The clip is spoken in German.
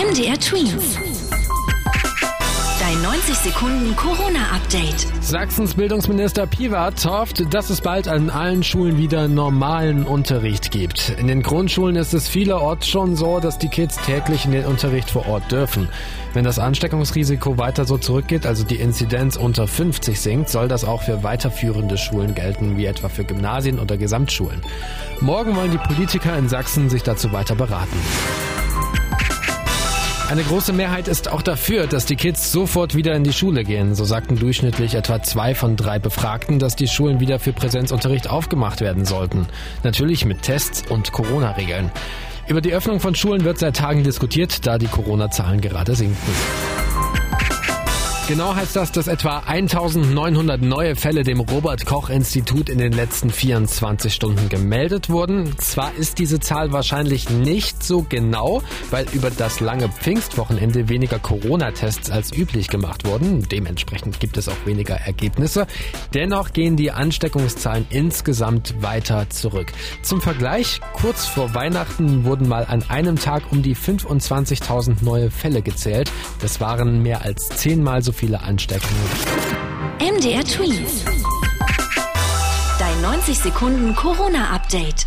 MDR Twins. Dein 90 Sekunden Corona-Update. Sachsens Bildungsminister Piwat hofft, dass es bald an allen Schulen wieder normalen Unterricht gibt. In den Grundschulen ist es vielerorts schon so, dass die Kids täglich in den Unterricht vor Ort dürfen. Wenn das Ansteckungsrisiko weiter so zurückgeht, also die Inzidenz unter 50 sinkt, soll das auch für weiterführende Schulen gelten, wie etwa für Gymnasien oder Gesamtschulen. Morgen wollen die Politiker in Sachsen sich dazu weiter beraten. Eine große Mehrheit ist auch dafür, dass die Kids sofort wieder in die Schule gehen. So sagten durchschnittlich etwa zwei von drei Befragten, dass die Schulen wieder für Präsenzunterricht aufgemacht werden sollten. Natürlich mit Tests und Corona-Regeln. Über die Öffnung von Schulen wird seit Tagen diskutiert, da die Corona-Zahlen gerade sinken. Genau heißt das, dass etwa 1900 neue Fälle dem Robert Koch Institut in den letzten 24 Stunden gemeldet wurden. Zwar ist diese Zahl wahrscheinlich nicht so genau, weil über das lange Pfingstwochenende weniger Corona-Tests als üblich gemacht wurden. Dementsprechend gibt es auch weniger Ergebnisse. Dennoch gehen die Ansteckungszahlen insgesamt weiter zurück. Zum Vergleich, kurz vor Weihnachten wurden mal an einem Tag um die 25.000 neue Fälle gezählt. Das waren mehr als zehnmal so viele Ansteckungen. MDR Twins. Dein 90 Sekunden Corona-Update.